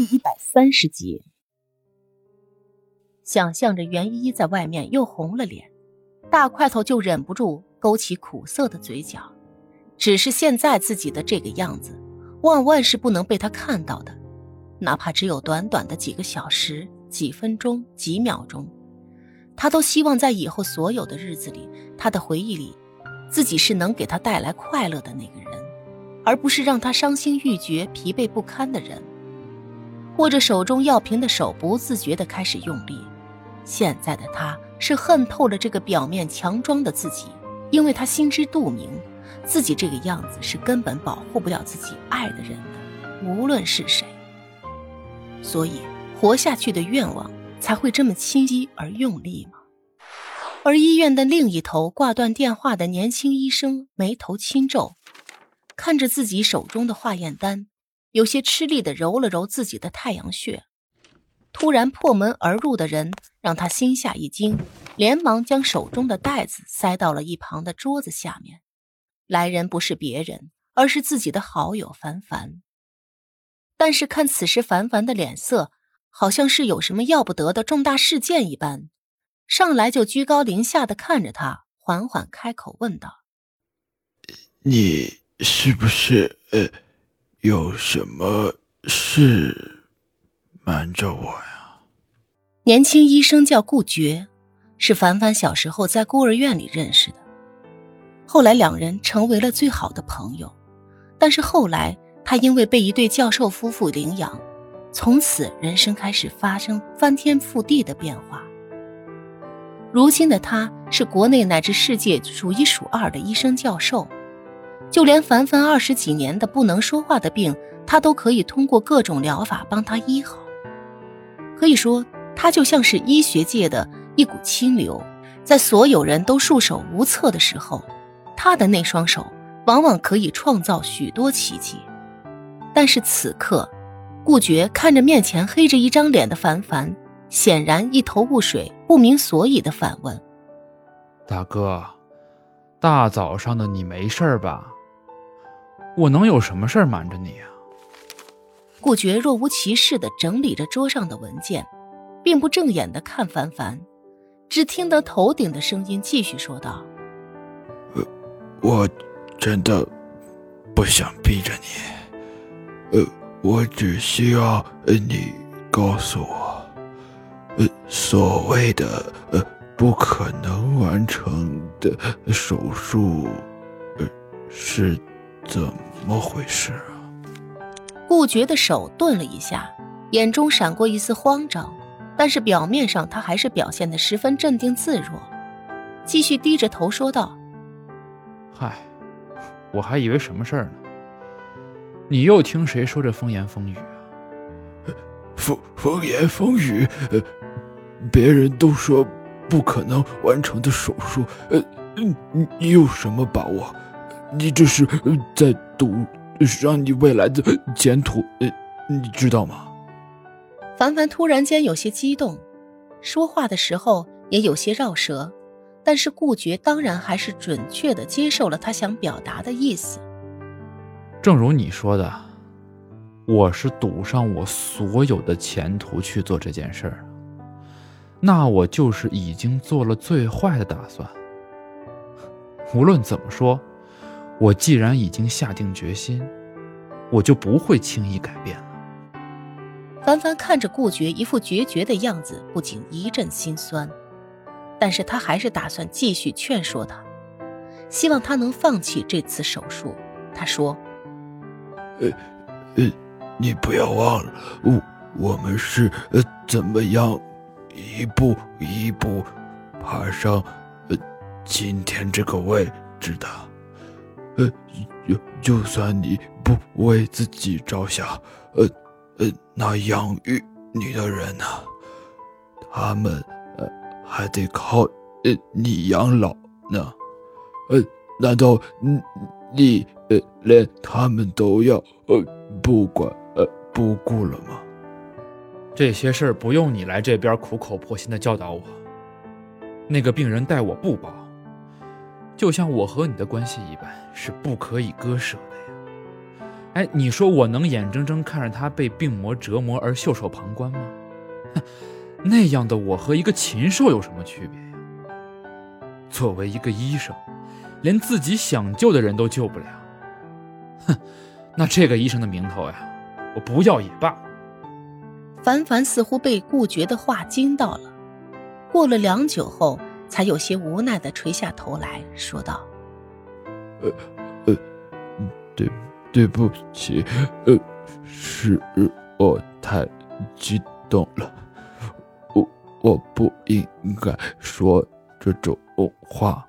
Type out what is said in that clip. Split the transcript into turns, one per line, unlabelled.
第一百三十集，想象着袁依依在外面又红了脸，大块头就忍不住勾起苦涩的嘴角。只是现在自己的这个样子，万万是不能被他看到的，哪怕只有短短的几个小时、几分钟、几秒钟，他都希望在以后所有的日子里，他的回忆里，自己是能给他带来快乐的那个人。而不是让他伤心欲绝、疲惫不堪的人。握着手中药瓶的手不自觉地开始用力。现在的他是恨透了这个表面强装的自己，因为他心知肚明，自己这个样子是根本保护不了自己爱的人的，无论是谁。所以活下去的愿望才会这么清晰而用力吗？而医院的另一头挂断电话的年轻医生眉头轻皱。看着自己手中的化验单，有些吃力的揉了揉自己的太阳穴。突然破门而入的人让他心下一惊，连忙将手中的袋子塞到了一旁的桌子下面。来人不是别人，而是自己的好友凡凡。但是看此时凡凡的脸色，好像是有什么要不得的重大事件一般，上来就居高临下的看着他，缓缓开口问道：“
你？”是不是呃，有什么事瞒着我呀？
年轻医生叫顾觉，是凡凡小时候在孤儿院里认识的，后来两人成为了最好的朋友。但是后来他因为被一对教授夫妇领养，从此人生开始发生翻天覆地的变化。如今的他是国内乃至世界数一数二的医生教授。就连凡凡二十几年的不能说话的病，他都可以通过各种疗法帮他医好。可以说，他就像是医学界的一股清流，在所有人都束手无策的时候，他的那双手往往可以创造许多奇迹。但是此刻，顾觉看着面前黑着一张脸的凡凡，显然一头雾水，不明所以的反问：“
大哥，大早上的你没事吧？”我能有什么事儿瞒着你啊？
顾觉若无其事地整理着桌上的文件，并不正眼地看凡凡，只听得头顶的声音继续说道：“
呃，我真的不想逼着你，呃，我只需要呃你告诉我，呃，所谓的呃不可能完成的手术，呃是。”怎么回事啊？
顾觉的手顿了一下，眼中闪过一丝慌张，但是表面上他还是表现的十分镇定自若，继续低着头说道：“
嗨，我还以为什么事儿呢？你又听谁说这风言风语啊？
风风言风语？呃，别人都说不可能完成的手术，呃，你你有什么把握？”你这是在赌上你未来的前途，呃，你知道吗？
凡凡突然间有些激动，说话的时候也有些绕舌，但是顾觉当然还是准确的接受了他想表达的意思。
正如你说的，我是赌上我所有的前途去做这件事儿，那我就是已经做了最坏的打算。无论怎么说。我既然已经下定决心，我就不会轻易改变了。
凡凡看着顾觉一副决绝的样子，不禁一阵心酸，但是他还是打算继续劝说他，希望他能放弃这次手术。他说：“
呃，呃，你不要忘了，我我们是呃怎么样一步一步爬上呃今天这个位置的。”呃，就就算你不为自己着想，呃，呃，那养育你的人呢？他们呃还得靠呃你养老呢。呃，难道你呃连他们都要呃不管呃不顾了吗？
这些事儿不用你来这边苦口婆心的教导我。那个病人待我不薄。就像我和你的关系一般，是不可以割舍的呀。哎，你说我能眼睁睁看着他被病魔折磨而袖手旁观吗？哼，那样的我和一个禽兽有什么区别呀？作为一个医生，连自己想救的人都救不了，哼，那这个医生的名头呀，我不要也罢。
凡凡似乎被顾觉的话惊到了，过了良久后，才有些无奈的垂下头来说道：“
呃，呃，对，对不起，呃，是我太激动了，我我不应该说这种话。”